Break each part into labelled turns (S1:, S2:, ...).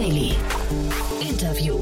S1: Daily. Interview.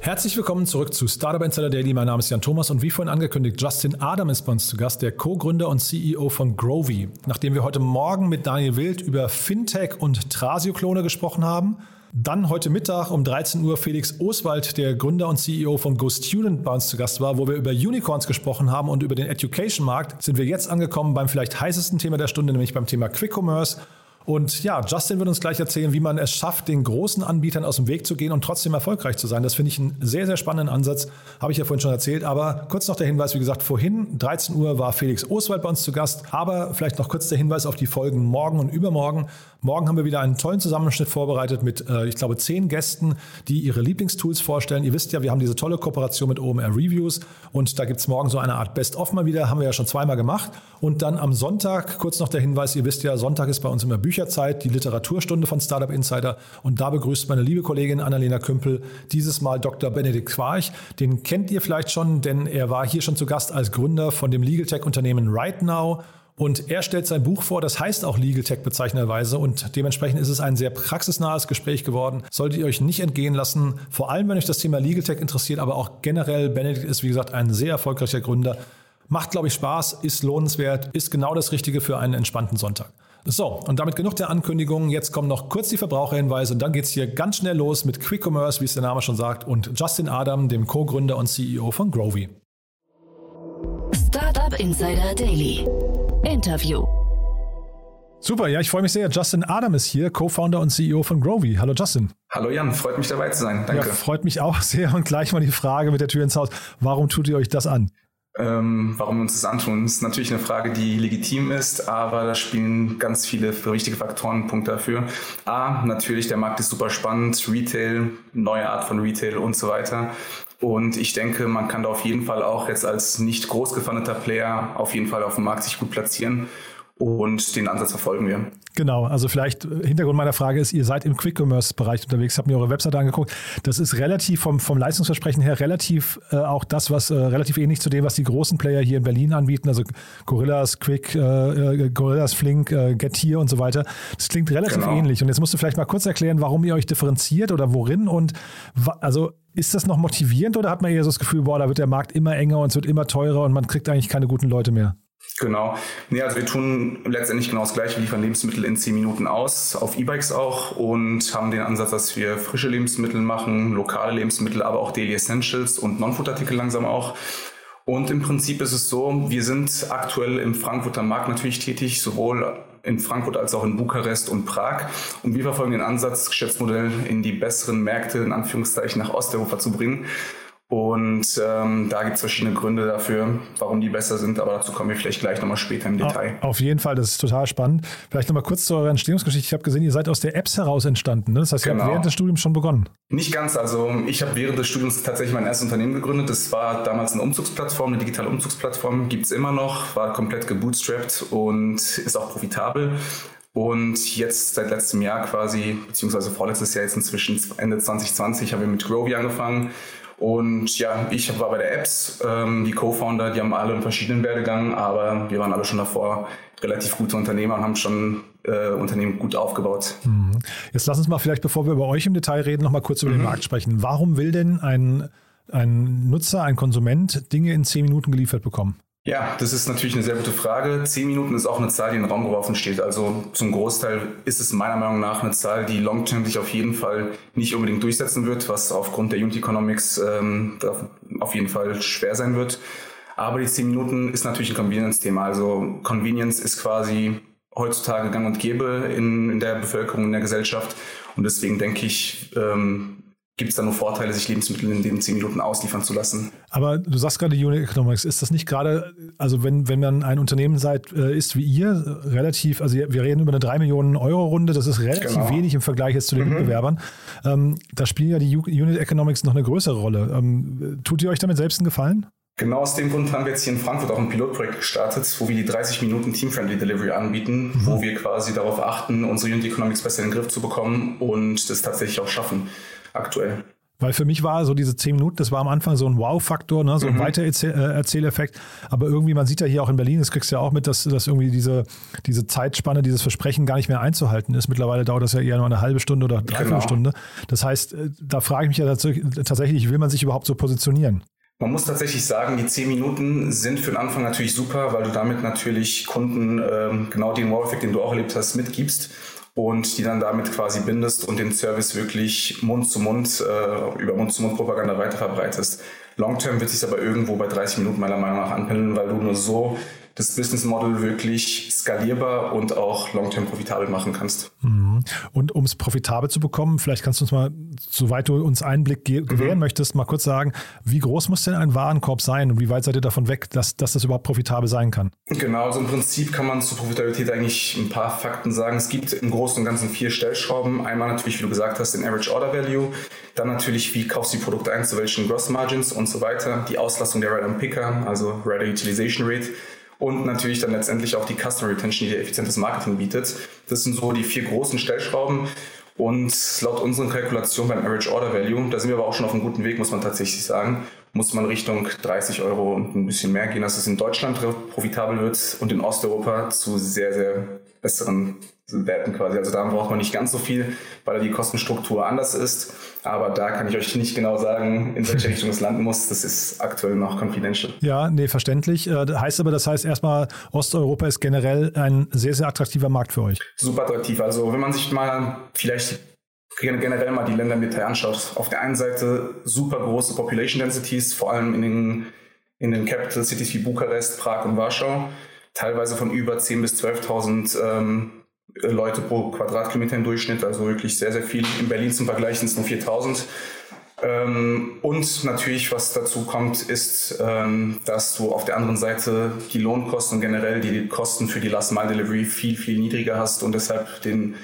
S2: Herzlich willkommen zurück zu Startup Insider Daily. Mein Name ist Jan Thomas und wie vorhin angekündigt, Justin Adam ist bei uns zu Gast, der Co-Gründer und CEO von Grovy. Nachdem wir heute Morgen mit Daniel Wild über Fintech und Trasio-Klone gesprochen haben, dann heute Mittag um 13 Uhr Felix Oswald, der Gründer und CEO von GoStudent bei uns zu Gast war, wo wir über Unicorns gesprochen haben und über den Education-Markt, sind wir jetzt angekommen beim vielleicht heißesten Thema der Stunde, nämlich beim Thema Quick Commerce. Und ja, Justin wird uns gleich erzählen, wie man es schafft, den großen Anbietern aus dem Weg zu gehen und trotzdem erfolgreich zu sein. Das finde ich einen sehr, sehr spannenden Ansatz. Habe ich ja vorhin schon erzählt. Aber kurz noch der Hinweis, wie gesagt, vorhin, 13 Uhr, war Felix Oswald bei uns zu Gast. Aber vielleicht noch kurz der Hinweis auf die Folgen morgen und übermorgen. Morgen haben wir wieder einen tollen Zusammenschnitt vorbereitet mit, äh, ich glaube, zehn Gästen, die ihre Lieblingstools vorstellen. Ihr wisst ja, wir haben diese tolle Kooperation mit OMR Reviews und da gibt es morgen so eine Art Best-of mal wieder, haben wir ja schon zweimal gemacht. Und dann am Sonntag, kurz noch der Hinweis, ihr wisst ja, Sonntag ist bei uns immer Bücherzeit, die Literaturstunde von Startup Insider und da begrüßt meine liebe Kollegin Annalena Kümpel dieses Mal Dr. Benedikt Quarch. Den kennt ihr vielleicht schon, denn er war hier schon zu Gast als Gründer von dem Legal Tech Unternehmen Right Now und er stellt sein Buch vor, das heißt auch Legal Tech bezeichnenderweise und dementsprechend ist es ein sehr praxisnahes Gespräch geworden. Solltet ihr euch nicht entgehen lassen, vor allem wenn euch das Thema Legal Tech interessiert, aber auch generell, Benedikt ist wie gesagt ein sehr erfolgreicher Gründer. Macht, glaube ich, Spaß, ist lohnenswert, ist genau das Richtige für einen entspannten Sonntag. So, und damit genug der Ankündigungen. Jetzt kommen noch kurz die Verbraucherhinweise und dann geht es hier ganz schnell los mit Quick Commerce, wie es der Name schon sagt, und Justin Adam, dem Co-Gründer und CEO von Grovy.
S1: Startup Insider Daily. Interview.
S2: Super, ja, ich freue mich sehr. Justin Adam ist hier, Co-Founder und CEO von Grovy. Hallo Justin.
S3: Hallo Jan, freut mich dabei zu sein. Danke.
S2: Ja, freut mich auch sehr. Und gleich mal die Frage mit der Tür ins Haus. Warum tut ihr euch das an?
S3: Ähm, warum wir uns das antun, ist natürlich eine Frage, die legitim ist, aber da spielen ganz viele wichtige Faktoren Punkt dafür. A, natürlich, der Markt ist super spannend, Retail, neue Art von Retail und so weiter. Und ich denke, man kann da auf jeden Fall auch jetzt als nicht groß Player auf jeden Fall auf dem Markt sich gut platzieren. Und den Ansatz verfolgen wir.
S2: Genau, also vielleicht äh, Hintergrund meiner Frage ist, ihr seid im Quick-Commerce-Bereich unterwegs, habt mir eure Webseite angeguckt. Das ist relativ vom, vom Leistungsversprechen her relativ äh, auch das, was äh, relativ ähnlich zu dem, was die großen Player hier in Berlin anbieten, also Gorillas, Quick, äh, äh Gorillas, Flink, äh, Getir und so weiter. Das klingt relativ genau. ähnlich. Und jetzt musst du vielleicht mal kurz erklären, warum ihr euch differenziert oder worin und also ist das noch motivierend oder hat man eher so das Gefühl, boah, da wird der Markt immer enger und es wird immer teurer und man kriegt eigentlich keine guten Leute mehr?
S3: Genau. Nee, also wir tun letztendlich genau das gleiche, wir liefern Lebensmittel in zehn Minuten aus, auf E-Bikes auch und haben den Ansatz, dass wir frische Lebensmittel machen, lokale Lebensmittel, aber auch Daily Essentials und Non-Food-Artikel langsam auch. Und im Prinzip ist es so, wir sind aktuell im Frankfurter Markt natürlich tätig, sowohl in Frankfurt als auch in Bukarest und Prag. Und wir verfolgen den Ansatz, Geschäftsmodell in die besseren Märkte, in Anführungszeichen, nach Osteuropa zu bringen. Und ähm, da gibt es verschiedene Gründe dafür, warum die besser sind, aber dazu kommen wir vielleicht gleich nochmal später im Detail.
S2: Auf jeden Fall, das ist total spannend. Vielleicht nochmal kurz zu eurer Entstehungsgeschichte. Ich habe gesehen, ihr seid aus der Apps heraus entstanden. Ne? Das heißt, ihr genau. habt während des Studiums schon begonnen.
S3: Nicht ganz. Also ich habe während des Studiums tatsächlich mein erstes Unternehmen gegründet. Das war damals eine Umzugsplattform, eine digitale Umzugsplattform. Gibt es immer noch, war komplett gebootstrapped und ist auch profitabel. Und jetzt seit letztem Jahr quasi, beziehungsweise vorletztes Jahr jetzt inzwischen Ende 2020, haben wir mit Grovy angefangen und ja, ich war bei der Apps, ähm, die Co-Founder, die haben alle einen verschiedenen Werdegang, aber wir waren alle schon davor relativ gute Unternehmer und haben schon äh, Unternehmen gut aufgebaut.
S2: Mhm. Jetzt lass uns mal vielleicht, bevor wir über euch im Detail reden, noch mal kurz über mhm. den Markt sprechen. Warum will denn ein, ein Nutzer, ein Konsument Dinge in zehn Minuten geliefert bekommen?
S3: Ja, das ist natürlich eine sehr gute Frage. Zehn Minuten ist auch eine Zahl, die in den Raum geworfen steht. Also zum Großteil ist es meiner Meinung nach eine Zahl, die long-term sich auf jeden Fall nicht unbedingt durchsetzen wird, was aufgrund der Unit Economics ähm, auf jeden Fall schwer sein wird. Aber die zehn Minuten ist natürlich ein Convenience-Thema. Also Convenience ist quasi heutzutage gang und gäbe in, in der Bevölkerung, in der Gesellschaft. Und deswegen denke ich, ähm, gibt es da nur Vorteile, sich Lebensmittel in den zehn Minuten ausliefern zu lassen.
S2: Aber du sagst gerade Unit Economics, ist das nicht gerade, also wenn, wenn man ein Unternehmen seid, äh, ist wie ihr, relativ, also wir reden über eine 3 Millionen Euro Runde, das ist relativ genau. wenig im Vergleich jetzt zu den mhm. Mitbewerbern. Ähm, da spielen ja die Unit Economics noch eine größere Rolle. Ähm, tut ihr euch damit selbst einen Gefallen?
S3: Genau aus dem Grund haben wir jetzt hier in Frankfurt auch ein Pilotprojekt gestartet, wo wir die 30 Minuten Team-Friendly Delivery anbieten, mhm. wo wir quasi darauf achten, unsere Unit Economics besser in den Griff zu bekommen und das tatsächlich auch schaffen aktuell.
S2: Weil für mich war so diese zehn Minuten, das war am Anfang so ein Wow-Faktor, ne? so ein mhm. Weitererzähleffekt. Aber irgendwie, man sieht ja hier auch in Berlin, das kriegst du ja auch mit, dass, dass irgendwie diese, diese Zeitspanne, dieses Versprechen gar nicht mehr einzuhalten ist. Mittlerweile dauert das ja eher nur eine halbe Stunde oder dreiviertel genau. Stunde. Das heißt, äh, da frage ich mich ja tatsächlich, will man sich überhaupt so positionieren?
S3: Man muss tatsächlich sagen, die zehn Minuten sind für den Anfang natürlich super, weil du damit natürlich Kunden ähm, genau den Wow-Effekt, den du auch erlebt hast, mitgibst und die dann damit quasi bindest und den Service wirklich Mund zu Mund, äh, über Mund zu Mund Propaganda weiter verbreitest. Long-term wird sich aber irgendwo bei 30 Minuten meiner Meinung nach anpendeln, weil du nur so das Business Model wirklich skalierbar und auch long-term profitabel machen kannst.
S2: Mhm. Und um es profitabel zu bekommen, vielleicht kannst du uns mal, soweit du uns Einblick ge gewähren mhm. möchtest, mal kurz sagen, wie groß muss denn ein Warenkorb sein und wie weit seid ihr davon weg, dass, dass das überhaupt profitabel sein kann?
S3: Genau, also im Prinzip kann man zur Profitabilität eigentlich ein paar Fakten sagen. Es gibt im Großen und Ganzen vier Stellschrauben. Einmal natürlich, wie du gesagt hast, den Average Order Value. Dann natürlich, wie kaufst du die Produkte ein, zu welchen Gross Margins und so weiter. Die Auslastung der Rider Picker, also Rider Utilization Rate und natürlich dann letztendlich auch die Customer Retention, die effizientes Marketing bietet. Das sind so die vier großen Stellschrauben. Und laut unseren Kalkulationen beim Average Order Value, da sind wir aber auch schon auf einem guten Weg, muss man tatsächlich sagen, muss man Richtung 30 Euro und ein bisschen mehr gehen, dass es in Deutschland profitabel wird und in Osteuropa zu sehr, sehr besseren Werten quasi. Also da braucht man nicht ganz so viel, weil die Kostenstruktur anders ist. Aber da kann ich euch nicht genau sagen, in welche Richtung es landen muss. Das ist aktuell noch confidential.
S2: Ja, nee, verständlich. Äh, heißt aber, das heißt erstmal, Osteuropa ist generell ein sehr, sehr attraktiver Markt für euch.
S3: Super attraktiv. Also wenn man sich mal vielleicht generell mal die Länder mit anschaut. Auf der einen Seite super große Population Densities, vor allem in den, in den Capital Cities wie Bukarest, Prag und Warschau. Teilweise von über 10.000 bis 12.000 ähm, Leute pro Quadratkilometer im Durchschnitt, also wirklich sehr, sehr viel. In Berlin zum Vergleich sind es nur 4000. Ähm, und natürlich, was dazu kommt, ist, ähm, dass du auf der anderen Seite die Lohnkosten und generell die Kosten für die Last-Mile-Delivery viel, viel niedriger hast und deshalb den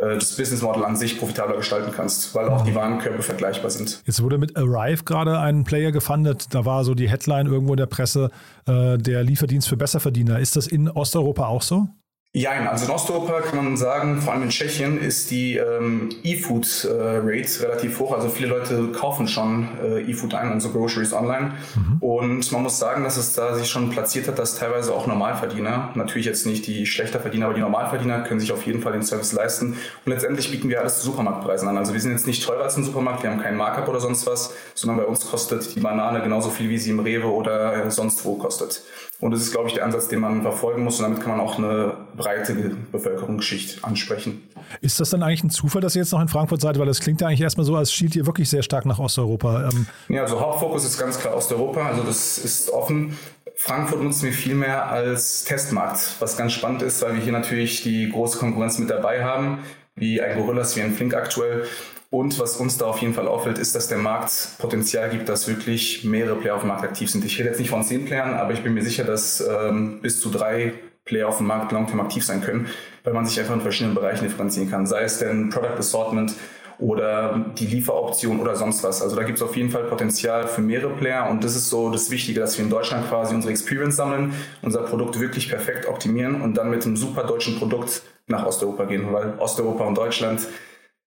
S3: das Business Model an sich profitabler gestalten kannst, weil auch die Warenkörbe vergleichbar sind.
S2: Jetzt wurde mit Arrive gerade ein Player gefundet. Da war so die Headline irgendwo in der Presse, äh, der Lieferdienst für Besserverdiener. Ist das in Osteuropa auch so?
S3: Ja, also in Osteuropa kann man sagen, vor allem in Tschechien ist die ähm, E-Food-Rate äh, relativ hoch. Also viele Leute kaufen schon äh, E-Food ein, also Groceries online. Mhm. Und man muss sagen, dass es da sich schon platziert hat, dass teilweise auch Normalverdiener, natürlich jetzt nicht die schlechter Verdiener, aber die Normalverdiener können sich auf jeden Fall den Service leisten. Und letztendlich bieten wir alles zu Supermarktpreisen an. Also wir sind jetzt nicht teurer als ein Supermarkt, wir haben keinen Markup oder sonst was, sondern bei uns kostet die Banane genauso viel, wie sie im Rewe oder äh, sonst wo kostet. Und das ist, glaube ich, der Ansatz, den man verfolgen muss. Und damit kann man auch eine breite Bevölkerungsschicht ansprechen.
S2: Ist das dann eigentlich ein Zufall, dass ihr jetzt noch in Frankfurt seid? Weil das klingt ja eigentlich erstmal so, als schielt ihr wirklich sehr stark nach Osteuropa.
S3: Ähm ja, also Hauptfokus ist ganz klar Osteuropa. Also das ist offen. Frankfurt nutzen wir viel mehr als Testmarkt, was ganz spannend ist, weil wir hier natürlich die große Konkurrenz mit dabei haben, wie ein Gorillas, wie ein Flink aktuell. Und was uns da auf jeden Fall auffällt, ist, dass der Markt Potenzial gibt, dass wirklich mehrere Player auf dem Markt aktiv sind. Ich rede jetzt nicht von zehn Playern, aber ich bin mir sicher, dass ähm, bis zu drei Player auf dem Markt long-term aktiv sein können, weil man sich einfach in verschiedenen Bereichen differenzieren kann. Sei es denn Product Assortment oder die Lieferoption oder sonst was. Also da gibt es auf jeden Fall Potenzial für mehrere Player und das ist so das Wichtige, dass wir in Deutschland quasi unsere Experience sammeln, unser Produkt wirklich perfekt optimieren und dann mit einem super deutschen Produkt nach Osteuropa gehen, weil Osteuropa und Deutschland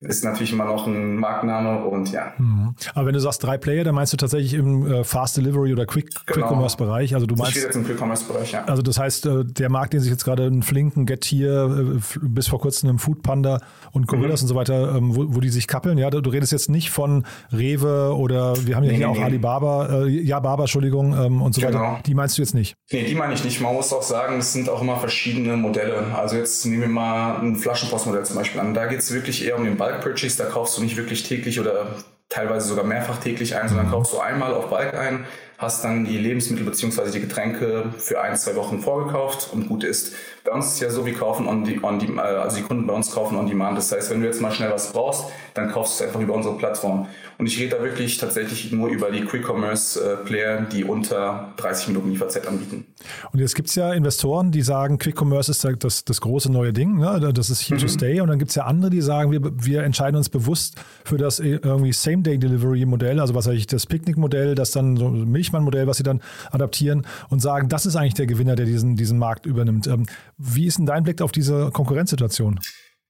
S3: ist natürlich immer noch ein Markenname und ja.
S2: Mhm. Aber wenn du sagst drei Player, dann meinst du tatsächlich im äh, Fast Delivery oder Quick, genau. Quick Commerce Bereich. Also du meinst. Ich
S3: jetzt im Quick Commerce Bereich, ja.
S2: Also das heißt, äh, der Markt, den sich jetzt gerade ein Flinken, Get Here, äh, bis vor kurzem im Food Panda und Gorillas mhm. und so weiter, ähm, wo, wo, die sich kappeln, ja, du redest jetzt nicht von Rewe oder wir haben ja nee, hier nee, auch nee. Alibaba, ja, Baba, Entschuldigung, ähm, und so genau. weiter. Die meinst du jetzt nicht?
S3: Nee, die meine ich nicht. Man muss auch sagen, es sind auch immer verschiedene Modelle. Also jetzt nehmen wir mal ein Flaschenpostmodell zum Beispiel an. Da geht es wirklich eher um den Bulk Purchase, da kaufst kaufst du nicht wirklich täglich oder teilweise sogar mehrfach täglich ein, sondern kaufst du einmal auf Balk ein, hast dann die Lebensmittel bzw. die Getränke für ein, zwei Wochen vorgekauft und gut ist. Bei uns ist es ja so, wir kaufen on, die, on die, äh, also die Kunden bei uns kaufen on demand. Das heißt, wenn du jetzt mal schnell was brauchst, dann kaufst du es einfach über unsere Plattform. Und ich rede da wirklich tatsächlich nur über die Quick Commerce äh, Player, die unter 30 Minuten Lieferzeit anbieten.
S2: Und jetzt gibt es ja Investoren, die sagen, Quick Commerce ist das, das große neue Ding, ne? das ist here mhm. to stay. Und dann gibt es ja andere, die sagen, wir, wir entscheiden uns bewusst für das äh, irgendwie Same-Day-Delivery-Modell, also was ich das Picknick-Modell, das dann so Milchmann-Modell, was sie dann adaptieren und sagen, das ist eigentlich der Gewinner, der diesen, diesen Markt übernimmt. Wie ist denn dein Blick auf diese Konkurrenzsituation?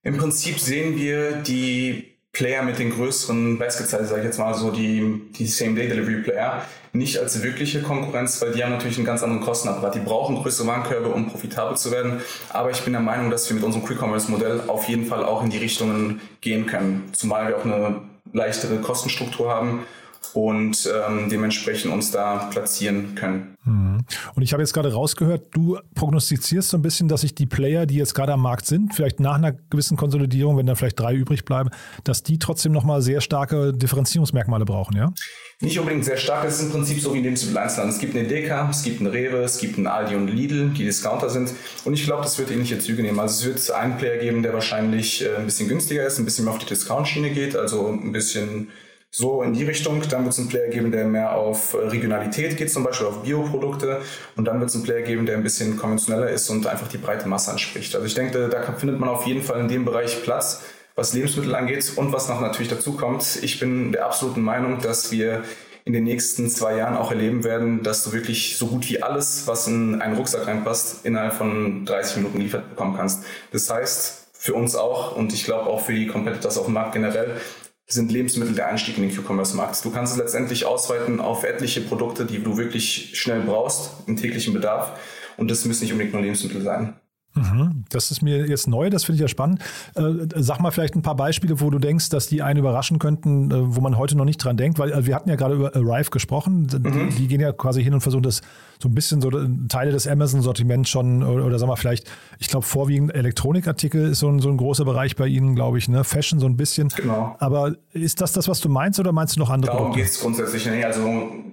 S3: Im Prinzip sehen wir die Player mit den größeren Basket Size, sage ich jetzt mal so, die, die Same-Day-Delivery-Player, nicht als wirkliche Konkurrenz, weil die haben natürlich einen ganz anderen Kostenapparat. Die brauchen größere Warenkörbe, um profitabel zu werden. Aber ich bin der Meinung, dass wir mit unserem Quick-Commerce-Modell auf jeden Fall auch in die Richtungen gehen können. Zumal wir auch eine leichtere Kostenstruktur haben und ähm, dementsprechend uns da platzieren können.
S2: Mhm. Und ich habe jetzt gerade rausgehört, du prognostizierst so ein bisschen, dass sich die Player, die jetzt gerade am Markt sind, vielleicht nach einer gewissen Konsolidierung, wenn da vielleicht drei übrig bleiben, dass die trotzdem nochmal sehr starke Differenzierungsmerkmale brauchen, ja?
S3: Nicht unbedingt sehr stark, das ist im Prinzip so wie in Lebensmitteleinzelhandel. Es gibt eine Deka, es gibt einen Rewe, es gibt einen Aldi und Lidl, die Discounter sind. Und ich glaube, das wird ähnliche Züge nehmen. Also es wird einen Player geben, der wahrscheinlich äh, ein bisschen günstiger ist, ein bisschen mehr auf die Discount-Schiene geht, also ein bisschen so in die Richtung. Dann wird es einen Player geben, der mehr auf Regionalität geht, zum Beispiel auf Bioprodukte. Und dann wird es einen Player geben, der ein bisschen konventioneller ist und einfach die breite Masse anspricht. Also ich denke, da findet man auf jeden Fall in dem Bereich Platz, was Lebensmittel angeht und was noch natürlich dazu kommt. Ich bin der absoluten Meinung, dass wir in den nächsten zwei Jahren auch erleben werden, dass du wirklich so gut wie alles, was in einen Rucksack reinpasst, innerhalb von 30 Minuten geliefert bekommen kannst. Das heißt, für uns auch und ich glaube auch für die Competitors auf dem Markt generell, sind Lebensmittel der Einstieg in den Q-Commerce-Markt. Du kannst es letztendlich ausweiten auf etliche Produkte, die du wirklich schnell brauchst, im täglichen Bedarf. Und das müssen nicht unbedingt nur Lebensmittel sein.
S2: Mhm. Das ist mir jetzt neu, das finde ich ja spannend. Äh, sag mal vielleicht ein paar Beispiele, wo du denkst, dass die einen überraschen könnten, äh, wo man heute noch nicht dran denkt, weil also wir hatten ja gerade über Arrive gesprochen. Mhm. Die, die, gehen ja quasi hin und versuchen das so ein bisschen so äh, Teile des Amazon-Sortiments schon oder, oder sag mal vielleicht, ich glaube vorwiegend Elektronikartikel ist so ein, so ein großer Bereich bei Ihnen, glaube ich, ne? Fashion so ein bisschen.
S3: Genau.
S2: Aber ist das das, was du meinst oder meinst du noch andere
S3: Darum geht es grundsätzlich. Nee, also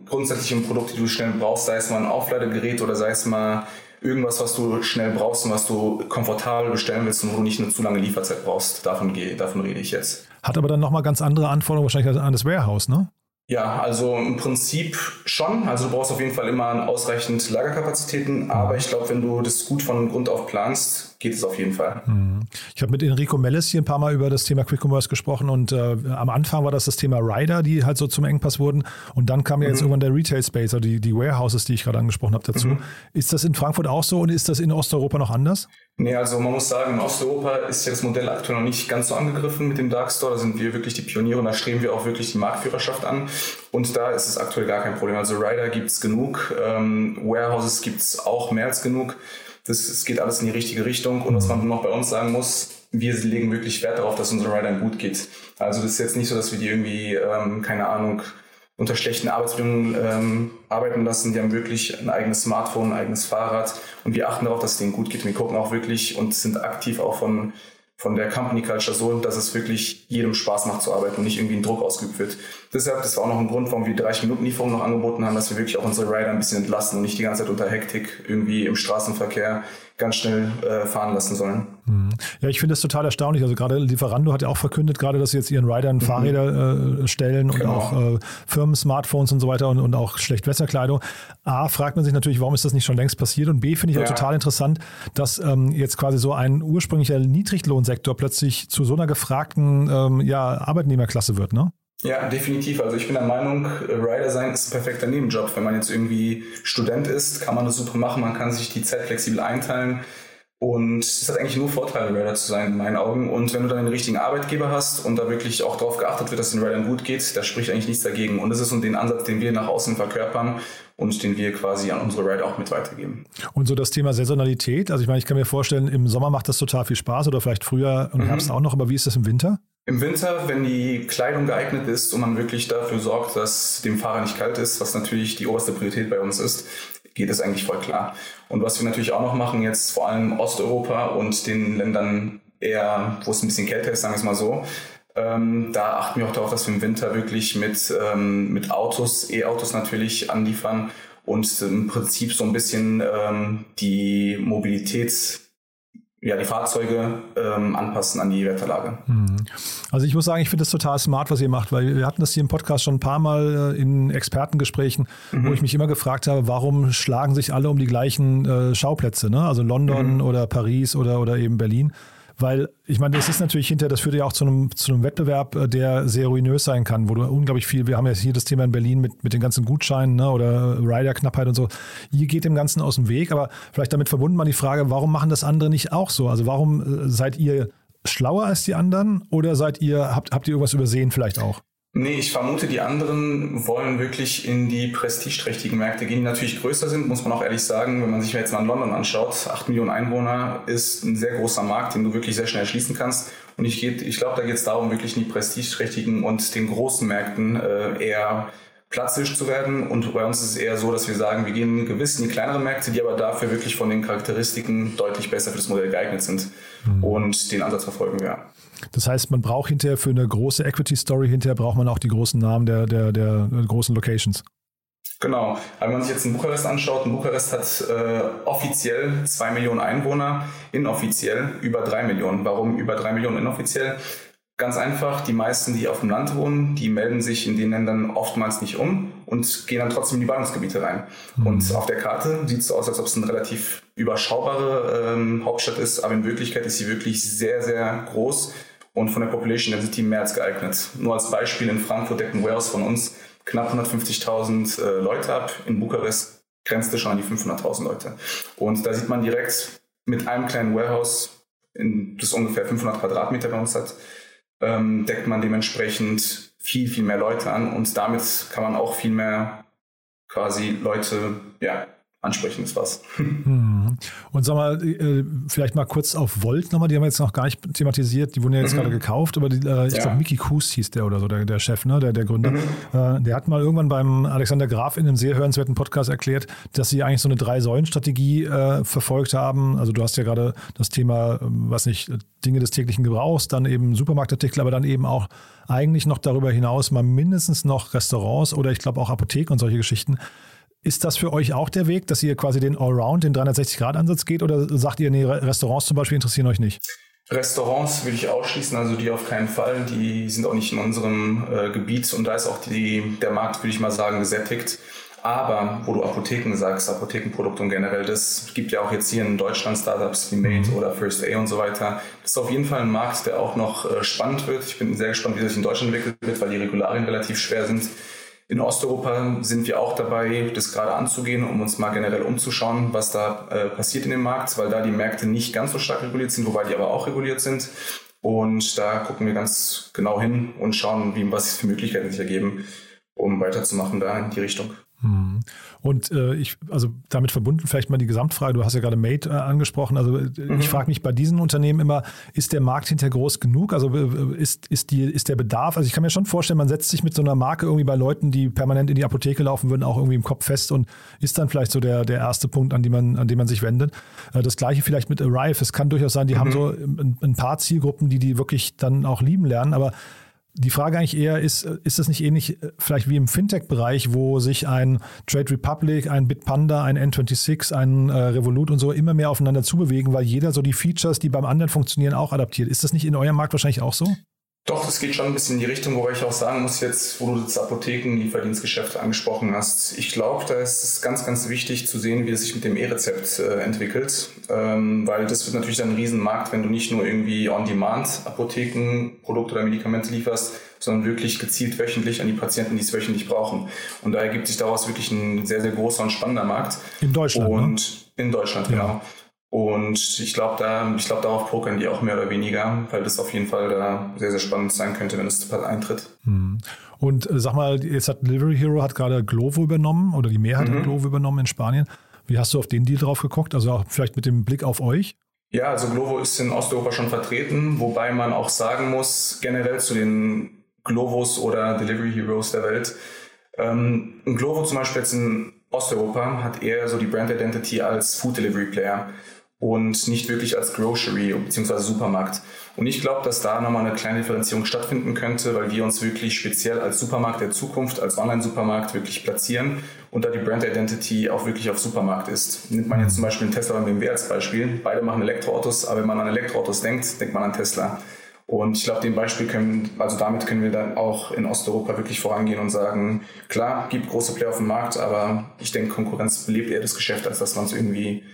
S3: grundsätzlich um Produkte, die du schnell brauchst, sei es mal ein Aufladegerät oder sei es mal irgendwas, was du schnell brauchst und was du komfortabel bestellen willst und wo du nicht eine zu lange Lieferzeit brauchst. Davon, gehe, davon rede ich jetzt.
S2: Hat aber dann nochmal ganz andere Anforderungen wahrscheinlich an das Warehouse, ne?
S3: Ja, also im Prinzip schon. Also du brauchst auf jeden Fall immer ausreichend Lagerkapazitäten, aber ich glaube, wenn du das gut von Grund auf planst, geht es auf jeden Fall.
S2: Mhm. Ich habe mit Enrico Mellis hier ein paar Mal über das Thema Quick Commerce gesprochen und äh, am Anfang war das das Thema Rider, die halt so zum Engpass wurden und dann kam ja jetzt mhm. irgendwann der Retail Space, also die, die Warehouses, die ich gerade angesprochen habe dazu. Mhm. Ist das in Frankfurt auch so und ist das in Osteuropa noch anders?
S3: Nee, also man muss sagen, in Osteuropa ist ja das Modell aktuell noch nicht ganz so angegriffen mit dem Dark Store. Da sind wir wirklich die Pioniere und da streben wir auch wirklich die Marktführerschaft an. Und da ist es aktuell gar kein Problem. Also Rider gibt es genug, ähm, Warehouses gibt es auch mehr als genug. Das, das geht alles in die richtige Richtung. Und was man noch bei uns sagen muss, wir legen wirklich Wert darauf, dass unseren Riders gut geht. Also das ist jetzt nicht so, dass wir die irgendwie, ähm, keine Ahnung, unter schlechten Arbeitsbedingungen ähm, arbeiten lassen. Die haben wirklich ein eigenes Smartphone, ein eigenes Fahrrad und wir achten darauf, dass es denen gut geht. Wir gucken auch wirklich und sind aktiv auch von von der Company Culture so, dass es wirklich jedem Spaß macht zu arbeiten und nicht irgendwie ein Druck ausgeübt wird. Deshalb, das war auch noch ein Grund, warum wir 30 Minuten Lieferung noch angeboten haben, dass wir wirklich auch unsere Rider ein bisschen entlasten und nicht die ganze Zeit unter Hektik irgendwie im Straßenverkehr ganz schnell äh, fahren lassen sollen.
S2: Mhm. Ja, ich finde das total erstaunlich. Also gerade Lieferando hat ja auch verkündet, gerade, dass sie jetzt ihren Ridern mhm. Fahrräder äh, stellen genau. und auch äh, Firmen-Smartphones und so weiter und, und auch Schlechtwässerkleidung. A, fragt man sich natürlich, warum ist das nicht schon längst passiert? Und B, finde ich ja. auch total interessant, dass ähm, jetzt quasi so ein ursprünglicher Niedriglohnsektor plötzlich zu so einer gefragten ähm, ja, Arbeitnehmerklasse wird, ne?
S3: Ja, definitiv. Also ich bin der Meinung, Rider sein ist ein perfekter Nebenjob. Wenn man jetzt irgendwie Student ist, kann man das super machen. Man kann sich die Zeit flexibel einteilen. Und es hat eigentlich nur Vorteile, Rider zu sein, in meinen Augen. Und wenn du dann den richtigen Arbeitgeber hast und da wirklich auch darauf geachtet wird, dass es den Riders gut geht, da spricht eigentlich nichts dagegen. Und das ist so den Ansatz, den wir nach außen verkörpern und den wir quasi an unsere Rider auch mit weitergeben.
S2: Und so das Thema Saisonalität, also ich meine, ich kann mir vorstellen, im Sommer macht das total viel Spaß oder vielleicht früher und mhm. Herbst auch noch, aber wie ist das im Winter?
S3: Im Winter, wenn die Kleidung geeignet ist und man wirklich dafür sorgt, dass dem Fahrer nicht kalt ist, was natürlich die oberste Priorität bei uns ist, geht es eigentlich voll klar. Und was wir natürlich auch noch machen, jetzt vor allem Osteuropa und den Ländern eher, wo es ein bisschen kälter ist, sagen wir es mal so, ähm, da achten wir auch darauf, dass wir im Winter wirklich mit, ähm, mit Autos, E-Autos natürlich anliefern und im Prinzip so ein bisschen ähm, die Mobilitäts- ja, die Fahrzeuge ähm, anpassen an die Wetterlage.
S2: Mhm. Also ich muss sagen, ich finde das total smart, was ihr macht, weil wir hatten das hier im Podcast schon ein paar Mal äh, in Expertengesprächen, mhm. wo ich mich immer gefragt habe, warum schlagen sich alle um die gleichen äh, Schauplätze, ne? also London mhm. oder Paris oder, oder eben Berlin. Weil ich meine, das ist natürlich hinterher, das führt ja auch zu einem, zu einem Wettbewerb, äh, der sehr ruinös sein kann, wo du unglaublich viel, wir haben ja hier das Thema in Berlin mit, mit den ganzen Gutscheinen ne, oder Rider-Knappheit und so. Hier geht dem Ganzen aus dem Weg, aber vielleicht damit verbunden mal die Frage, warum machen das andere nicht auch so? Also warum äh, seid ihr schlauer als die anderen oder seid ihr, habt, habt ihr irgendwas übersehen vielleicht auch?
S3: Nee, ich vermute, die anderen wollen wirklich in die prestigeträchtigen Märkte gehen, die natürlich größer sind, muss man auch ehrlich sagen. Wenn man sich jetzt mal London anschaut, 8 Millionen Einwohner ist ein sehr großer Markt, den du wirklich sehr schnell schließen kannst. Und ich, ich glaube, da geht es darum, wirklich in die prestigeträchtigen und den großen Märkten äh, eher platzhirsch zu werden. Und bei uns ist es eher so, dass wir sagen, wir gehen gewiss in die kleineren Märkte, die aber dafür wirklich von den Charakteristiken deutlich besser für das Modell geeignet sind. Mhm. Und den Ansatz verfolgen wir.
S2: Das heißt, man braucht hinterher für eine große Equity-Story, hinterher braucht man auch die großen Namen der, der, der großen Locations.
S3: Genau. Wenn man sich jetzt in Bukarest anschaut, in Bukarest hat äh, offiziell zwei Millionen Einwohner, inoffiziell über drei Millionen. Warum über drei Millionen inoffiziell? Ganz einfach, die meisten, die auf dem Land wohnen, die melden sich in den Ländern oftmals nicht um und gehen dann trotzdem in die Ballungsgebiete rein. Mhm. Und auf der Karte sieht es so aus, als ob es eine relativ überschaubare ähm, Hauptstadt ist, aber in Wirklichkeit ist sie wirklich sehr, sehr groß und von der Population Density mehr als geeignet. Nur als Beispiel, in Frankfurt deckt ein Warehouse von uns knapp 150.000 äh, Leute ab, in Bukarest grenzt es schon an die 500.000 Leute. Und da sieht man direkt mit einem kleinen Warehouse, in, das ungefähr 500 Quadratmeter bei uns hat, ähm, deckt man dementsprechend viel, viel mehr Leute an und damit kann man auch viel mehr quasi Leute ja, ansprechen, ist was.
S2: Mhm. Und sag mal, äh, vielleicht mal kurz auf Volt nochmal, die haben wir jetzt noch gar nicht thematisiert, die wurden ja jetzt mhm. gerade gekauft, aber die, äh, ich ja. glaube, Mickey Kus hieß der oder so, der, der Chef, ne, der, der Gründer. Mhm. Äh, der hat mal irgendwann beim Alexander Graf in einem sehr hörenswerten Podcast erklärt, dass sie eigentlich so eine Drei-Säulen-Strategie verfolgt haben. Also du hast ja gerade das Thema, was nicht, Dinge des täglichen Gebrauchs, dann eben Supermarktartikel, aber dann eben auch eigentlich noch darüber hinaus mal mindestens noch Restaurants oder ich glaube auch Apotheken und solche Geschichten. Ist das für euch auch der Weg, dass ihr quasi den Allround, den 360-Grad-Ansatz geht oder sagt ihr, nee, Restaurants zum Beispiel interessieren euch nicht?
S3: Restaurants will ich ausschließen, also die auf keinen Fall. Die sind auch nicht in unserem äh, Gebiet und da ist auch die, der Markt, würde ich mal sagen, gesättigt. Aber wo du Apotheken sagst, Apothekenprodukte und generell, das gibt ja auch jetzt hier in Deutschland Startups wie Made mhm. oder First A und so weiter. Das ist auf jeden Fall ein Markt, der auch noch äh, spannend wird. Ich bin sehr gespannt, wie das sich in Deutschland entwickelt wird, weil die Regularien relativ schwer sind. In Osteuropa sind wir auch dabei, das gerade anzugehen, um uns mal generell umzuschauen, was da äh, passiert in dem Markt, weil da die Märkte nicht ganz so stark reguliert sind, wobei die aber auch reguliert sind. Und da gucken wir ganz genau hin und schauen, wie, was für Möglichkeiten sich ergeben, um weiterzumachen da in die Richtung.
S2: Mhm. Und äh, ich, also damit verbunden vielleicht mal die Gesamtfrage, du hast ja gerade Made äh, angesprochen. Also äh, mhm. ich frage mich bei diesen Unternehmen immer, ist der Markt hinterher groß genug? Also äh, ist, ist, die, ist der Bedarf? Also ich kann mir schon vorstellen, man setzt sich mit so einer Marke irgendwie bei Leuten, die permanent in die Apotheke laufen würden, auch irgendwie im Kopf fest und ist dann vielleicht so der, der erste Punkt, an, die man, an den man sich wendet. Äh, das gleiche vielleicht mit Arrive. Es kann durchaus sein, die mhm. haben so ein, ein paar Zielgruppen, die die wirklich dann auch lieben lernen, aber die Frage eigentlich eher ist, ist das nicht ähnlich äh, vielleicht wie im Fintech-Bereich, wo sich ein Trade Republic, ein Bitpanda, ein N26, ein äh, Revolut und so immer mehr aufeinander zubewegen, weil jeder so die Features, die beim anderen funktionieren, auch adaptiert. Ist das nicht in eurem Markt wahrscheinlich auch so?
S3: Doch, das geht schon ein bisschen in die Richtung, wobei ich auch sagen muss, jetzt, wo du das Apotheken, Lieferdienstgeschäft angesprochen hast, ich glaube, da ist es ganz, ganz wichtig zu sehen, wie es sich mit dem E-Rezept äh, entwickelt, ähm, weil das wird natürlich dann ein Riesenmarkt, wenn du nicht nur irgendwie on-demand Apotheken, Produkte oder Medikamente lieferst, sondern wirklich gezielt wöchentlich an die Patienten, die es wöchentlich brauchen. Und da ergibt sich daraus wirklich ein sehr, sehr großer und spannender Markt.
S2: In Deutschland.
S3: Ne? Und ne? in Deutschland, ja. genau. Und ich glaube, da, ich glaube, darauf pokern die auch mehr oder weniger, weil das auf jeden Fall da sehr, sehr spannend sein könnte, wenn es eintritt.
S2: Hm. Und äh, sag mal, jetzt hat Delivery Hero hat gerade Glovo übernommen oder die Mehrheit mhm. hat Glovo übernommen in Spanien. Wie hast du auf den Deal drauf geguckt? Also auch vielleicht mit dem Blick auf euch?
S3: Ja, also Glovo ist in Osteuropa schon vertreten, wobei man auch sagen muss, generell zu den Glovos oder Delivery Heroes der Welt. Ähm, Glovo zum Beispiel jetzt in Osteuropa hat eher so die Brand Identity als Food Delivery Player und nicht wirklich als Grocery bzw. Supermarkt. Und ich glaube, dass da nochmal eine kleine Differenzierung stattfinden könnte, weil wir uns wirklich speziell als Supermarkt der Zukunft, als Online-Supermarkt wirklich platzieren und da die Brand Identity auch wirklich auf Supermarkt ist. Nimmt man jetzt zum Beispiel einen Tesla und BMW als Beispiel. Beide machen Elektroautos, aber wenn man an Elektroautos denkt, denkt man an Tesla. Und ich glaube, dem Beispiel können, also damit können wir dann auch in Osteuropa wirklich vorangehen und sagen, klar, gibt große Player auf dem Markt, aber ich denke, Konkurrenz belebt eher das Geschäft, als dass man es irgendwie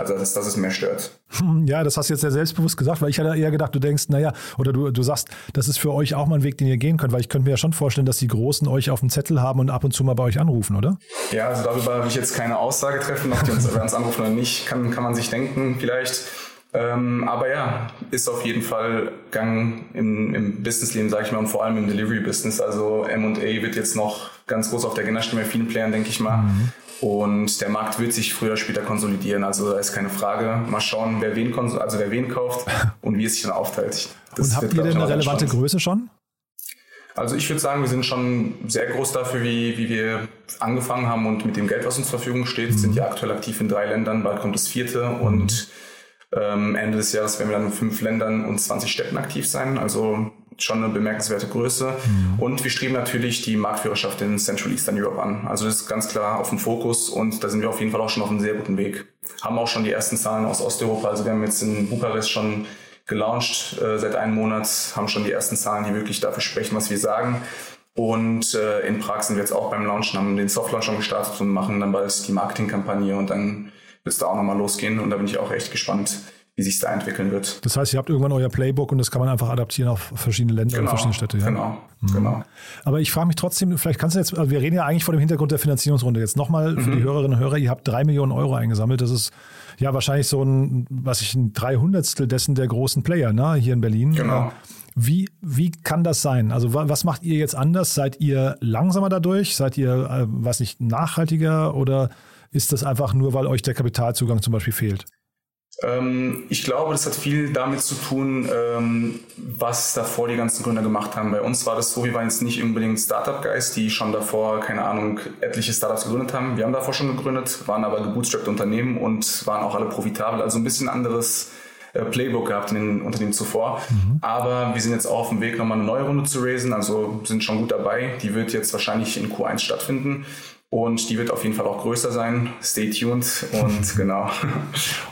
S3: also, dass, dass es mehr stört.
S2: Hm, ja, das hast du jetzt sehr selbstbewusst gesagt, weil ich hatte eher gedacht, du denkst, naja, oder du, du sagst, das ist für euch auch mal ein Weg, den ihr gehen könnt, weil ich könnte mir ja schon vorstellen, dass die Großen euch auf dem Zettel haben und ab und zu mal bei euch anrufen, oder?
S3: Ja, also darüber will ich jetzt keine Aussage treffen, ob die uns, uns anrufen oder nicht, kann, kann man sich denken vielleicht. Ähm, aber ja, ist auf jeden Fall Gang im, im Businessleben, sage ich mal, und vor allem im Delivery-Business. Also M&A wird jetzt noch ganz groß auf der Agenda stehen bei vielen Playern, denke ich mal. Mhm. Und der Markt wird sich früher oder später konsolidieren. Also da ist keine Frage. Mal schauen, wer wen, also wer wen kauft und wie es sich dann aufteilt.
S2: Das und habt ihr denn eine relevante Größe schon?
S3: Also ich würde sagen, wir sind schon sehr groß dafür, wie, wie wir angefangen haben und mit dem Geld, was uns zur Verfügung steht, mhm. sind ja aktuell aktiv in drei Ländern, bald kommt das vierte und ähm, Ende des Jahres werden wir dann in fünf Ländern und 20 Städten aktiv sein. Also schon eine bemerkenswerte Größe. Mhm. Und wir streben natürlich die Marktführerschaft in Central Eastern Europe an. Also das ist ganz klar auf dem Fokus und da sind wir auf jeden Fall auch schon auf einem sehr guten Weg. Haben auch schon die ersten Zahlen aus Osteuropa. Also wir haben jetzt in Bukarest schon gelauncht äh, seit einem Monat, haben schon die ersten Zahlen, die wirklich dafür sprechen, was wir sagen. Und äh, in Prag sind wir jetzt auch beim Launchen, haben den Softlaunch schon gestartet und machen dann bald die Marketingkampagne und dann wird es da auch nochmal losgehen. Und da bin ich auch echt gespannt, wie sich da entwickeln wird.
S2: Das heißt, ihr habt irgendwann euer Playbook und das kann man einfach adaptieren auf verschiedene Länder
S3: genau,
S2: und verschiedene Städte.
S3: Ja? Genau, mhm. genau.
S2: Aber ich frage mich trotzdem, vielleicht kannst du jetzt, also wir reden ja eigentlich vor dem Hintergrund der Finanzierungsrunde jetzt nochmal für mhm. die Hörerinnen und Hörer, ihr habt drei Millionen Euro eingesammelt. Das ist ja wahrscheinlich so ein, was ich, ein Dreihundertstel dessen der großen Player ne, hier in Berlin.
S3: Genau.
S2: Wie, wie kann das sein? Also was macht ihr jetzt anders? Seid ihr langsamer dadurch? Seid ihr, äh, was nicht, nachhaltiger oder ist das einfach nur, weil euch der Kapitalzugang zum Beispiel fehlt?
S3: Ähm, ich glaube, das hat viel damit zu tun, ähm, was davor die ganzen Gründer gemacht haben. Bei uns war das so, wir waren jetzt nicht unbedingt Startup-Guys, die schon davor, keine Ahnung, etliche Startups gegründet haben. Wir haben davor schon gegründet, waren aber gebootstrappte Unternehmen und waren auch alle profitabel. Also ein bisschen anderes äh, Playbook gehabt in den Unternehmen zuvor. Mhm. Aber wir sind jetzt auch auf dem Weg, nochmal eine neue Runde zu raisen, also sind schon gut dabei. Die wird jetzt wahrscheinlich in Q1 stattfinden. Und die wird auf jeden Fall auch größer sein. Stay tuned und genau.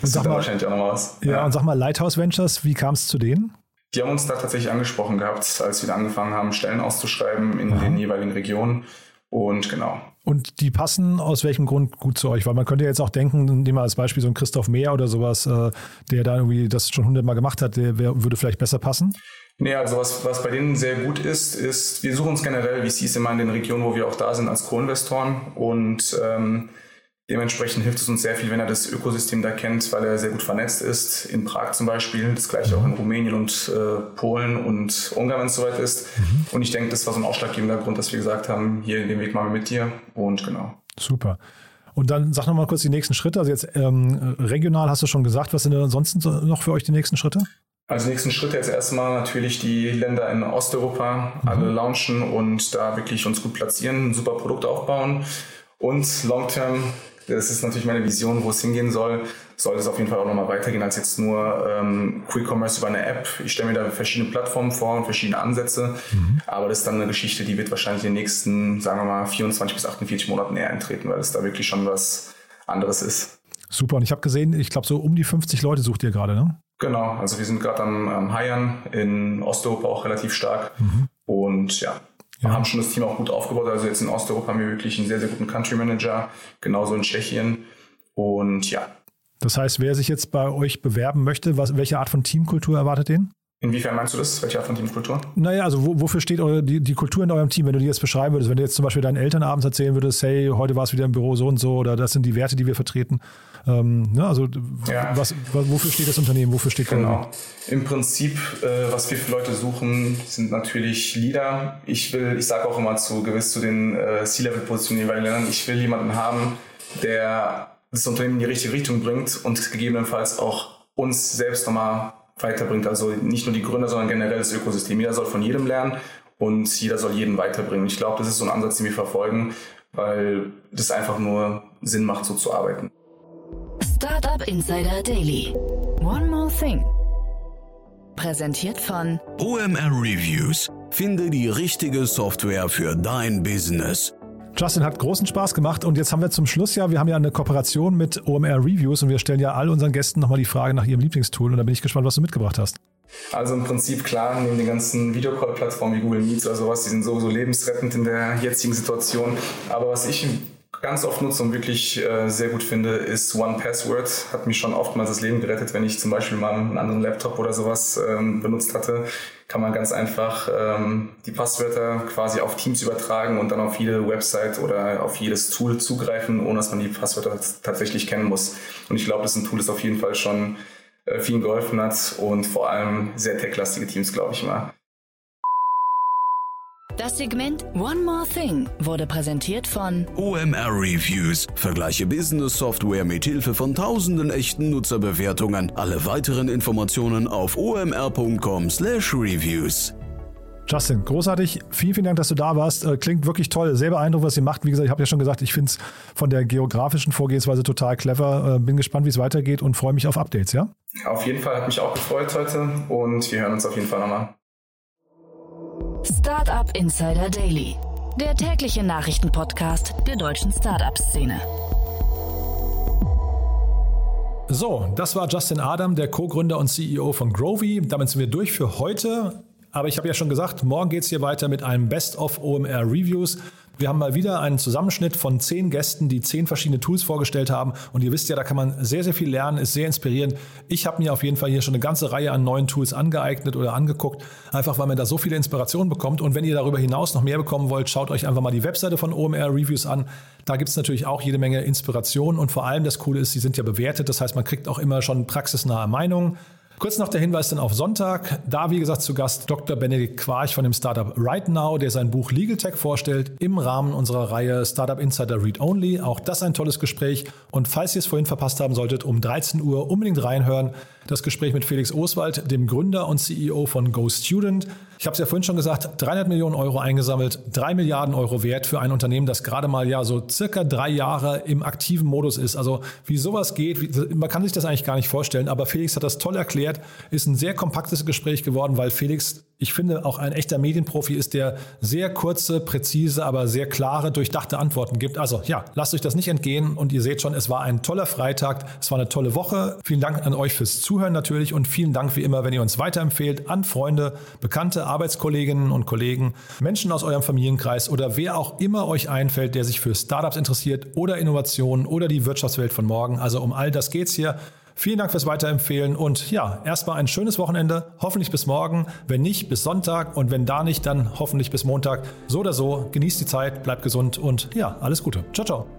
S2: und sag mal, wahrscheinlich auch noch was. Ja, ja, und sag mal, Lighthouse Ventures, wie kam es zu denen?
S3: Die haben uns da tatsächlich angesprochen gehabt, als wir angefangen haben, Stellen auszuschreiben in Aha. den jeweiligen Regionen. Und genau.
S2: Und die passen aus welchem Grund gut zu euch? Weil man könnte jetzt auch denken, nehmen wir als Beispiel so einen Christoph Mehr oder sowas, äh, der da irgendwie das schon hundertmal gemacht hat, der würde vielleicht besser passen?
S3: Nee, also was, was bei denen sehr gut ist, ist, wir suchen uns generell wie VCs immer in den Regionen, wo wir auch da sind, als Co-Investoren und ähm, dementsprechend hilft es uns sehr viel, wenn er das Ökosystem da kennt, weil er sehr gut vernetzt ist. In Prag zum Beispiel, das gleiche auch in Rumänien und äh, Polen und Ungarn, wenn es soweit ist. Mhm. Und ich denke, das war so ein ausschlaggebender Grund, dass wir gesagt haben, hier den Weg machen wir mit dir und genau.
S2: Super. Und dann sag noch mal kurz die nächsten Schritte. Also jetzt ähm, regional hast du schon gesagt, was sind denn ansonsten noch für euch die nächsten Schritte?
S3: Als nächsten Schritt jetzt erstmal natürlich die Länder in Osteuropa mhm. alle launchen und da wirklich uns gut platzieren, ein super Produkt aufbauen. Und long term, das ist natürlich meine Vision, wo es hingehen soll, soll es auf jeden Fall auch nochmal weitergehen als jetzt nur ähm, Quick Commerce über eine App. Ich stelle mir da verschiedene Plattformen vor und verschiedene Ansätze, mhm. aber das ist dann eine Geschichte, die wird wahrscheinlich in den nächsten, sagen wir mal, 24 bis 48 Monaten näher eintreten, weil es da wirklich schon was anderes ist.
S2: Super, und ich habe gesehen, ich glaube, so um die 50 Leute sucht ihr gerade, ne?
S3: Genau, also wir sind gerade am, am Heiern in Osteuropa auch relativ stark. Mhm. Und ja, wir ja. haben schon das Team auch gut aufgebaut. Also jetzt in Osteuropa haben wir wirklich einen sehr, sehr guten Country Manager, genauso in Tschechien. Und ja.
S2: Das heißt, wer sich jetzt bei euch bewerben möchte, was, welche Art von Teamkultur erwartet den?
S3: Inwiefern meinst du das? Welche Art von Teamkultur?
S2: Naja, also wo, wofür steht eure, die, die Kultur in eurem Team, wenn du die jetzt beschreiben würdest? Wenn du jetzt zum Beispiel deinen Eltern abends erzählen würdest, hey, heute war es wieder im Büro so und so oder das sind die Werte, die wir vertreten. Ähm, ne, also ja. was, wofür steht das Unternehmen? Wofür steht
S3: Genau. Im Prinzip, äh, was wir für Leute suchen, sind natürlich Leader. Ich will, ich sage auch immer zu gewiss zu den äh, C-Level-Positionen jeweiligen Ländern, ich will jemanden haben, der das Unternehmen in die richtige Richtung bringt und gegebenenfalls auch uns selbst nochmal weiterbringt. Also nicht nur die Gründer, sondern generell das Ökosystem. Jeder soll von jedem lernen und jeder soll jeden weiterbringen. Ich glaube, das ist so ein Ansatz, den wir verfolgen, weil das einfach nur Sinn macht, so zu arbeiten.
S1: Startup Insider Daily. One more thing. Präsentiert von
S4: OMR Reviews. Finde die richtige Software für dein Business.
S2: Justin hat großen Spaß gemacht und jetzt haben wir zum Schluss ja, wir haben ja eine Kooperation mit OMR Reviews und wir stellen ja all unseren Gästen nochmal die Frage nach ihrem Lieblingstool und da bin ich gespannt, was du mitgebracht hast.
S3: Also im Prinzip klar, neben den ganzen Videocall-Plattformen wie Google Meets oder sowas, die sind sowieso lebensrettend in der jetzigen Situation. Aber was ich ganz oft nutze und wirklich äh, sehr gut finde, ist One Password. Hat mich schon oftmals das Leben gerettet, wenn ich zum Beispiel mal einen anderen Laptop oder sowas ähm, benutzt hatte. Kann man ganz einfach ähm, die Passwörter quasi auf Teams übertragen und dann auf jede Website oder auf jedes Tool zugreifen, ohne dass man die Passwörter tatsächlich kennen muss. Und ich glaube, das ist ein Tool, das auf jeden Fall schon äh, vielen geholfen hat und vor allem sehr tech-lastige Teams, glaube ich mal.
S1: Das Segment One More Thing wurde präsentiert von
S4: OMR Reviews. Vergleiche Business Software mit Hilfe von tausenden echten Nutzerbewertungen. Alle weiteren Informationen auf omr.com/reviews.
S2: Justin, großartig. Vielen, vielen Dank, dass du da warst. Äh, klingt wirklich toll. Sehr beeindruckend, was ihr macht. Wie gesagt, ich habe ja schon gesagt, ich finde es von der geografischen Vorgehensweise total clever. Äh, bin gespannt, wie es weitergeht und freue mich auf Updates, ja?
S3: Auf jeden Fall hat mich auch gefreut heute und wir hören uns auf jeden Fall nochmal.
S1: Startup Insider Daily, der tägliche Nachrichtenpodcast der deutschen Startup-Szene.
S2: So, das war Justin Adam, der Co-Gründer und CEO von Grovy. Damit sind wir durch für heute. Aber ich habe ja schon gesagt, morgen geht es hier weiter mit einem Best of OMR Reviews. Wir haben mal wieder einen Zusammenschnitt von zehn Gästen, die zehn verschiedene Tools vorgestellt haben. Und ihr wisst ja, da kann man sehr, sehr viel lernen, ist sehr inspirierend. Ich habe mir auf jeden Fall hier schon eine ganze Reihe an neuen Tools angeeignet oder angeguckt, einfach weil man da so viele Inspirationen bekommt. Und wenn ihr darüber hinaus noch mehr bekommen wollt, schaut euch einfach mal die Webseite von OMR Reviews an. Da gibt es natürlich auch jede Menge Inspiration. Und vor allem das Coole ist, sie sind ja bewertet. Das heißt, man kriegt auch immer schon praxisnahe Meinungen. Kurz noch der Hinweis dann auf Sonntag. Da, wie gesagt, zu Gast Dr. Benedikt Quarch von dem Startup Right Now, der sein Buch Legal Tech vorstellt im Rahmen unserer Reihe Startup Insider Read Only. Auch das ein tolles Gespräch. Und falls ihr es vorhin verpasst haben solltet, um 13 Uhr unbedingt reinhören. Das Gespräch mit Felix Oswald, dem Gründer und CEO von GoStudent. Ich habe es ja vorhin schon gesagt, 300 Millionen Euro eingesammelt, 3 Milliarden Euro wert für ein Unternehmen, das gerade mal ja so circa drei Jahre im aktiven Modus ist. Also wie sowas geht, wie, man kann sich das eigentlich gar nicht vorstellen, aber Felix hat das toll erklärt, ist ein sehr kompaktes Gespräch geworden, weil Felix ich finde, auch ein echter Medienprofi ist, der sehr kurze, präzise, aber sehr klare, durchdachte Antworten gibt. Also ja, lasst euch das nicht entgehen und ihr seht schon, es war ein toller Freitag, es war eine tolle Woche. Vielen Dank an euch fürs Zuhören natürlich und vielen Dank wie immer, wenn ihr uns weiterempfehlt an Freunde, Bekannte, Arbeitskolleginnen und Kollegen, Menschen aus eurem Familienkreis oder wer auch immer euch einfällt, der sich für Startups interessiert oder Innovationen oder die Wirtschaftswelt von morgen. Also um all das geht's hier. Vielen Dank fürs Weiterempfehlen und ja, erstmal ein schönes Wochenende. Hoffentlich bis morgen. Wenn nicht, bis Sonntag und wenn da nicht, dann hoffentlich bis Montag. So oder so, genießt die Zeit, bleibt gesund und ja, alles Gute. Ciao, ciao.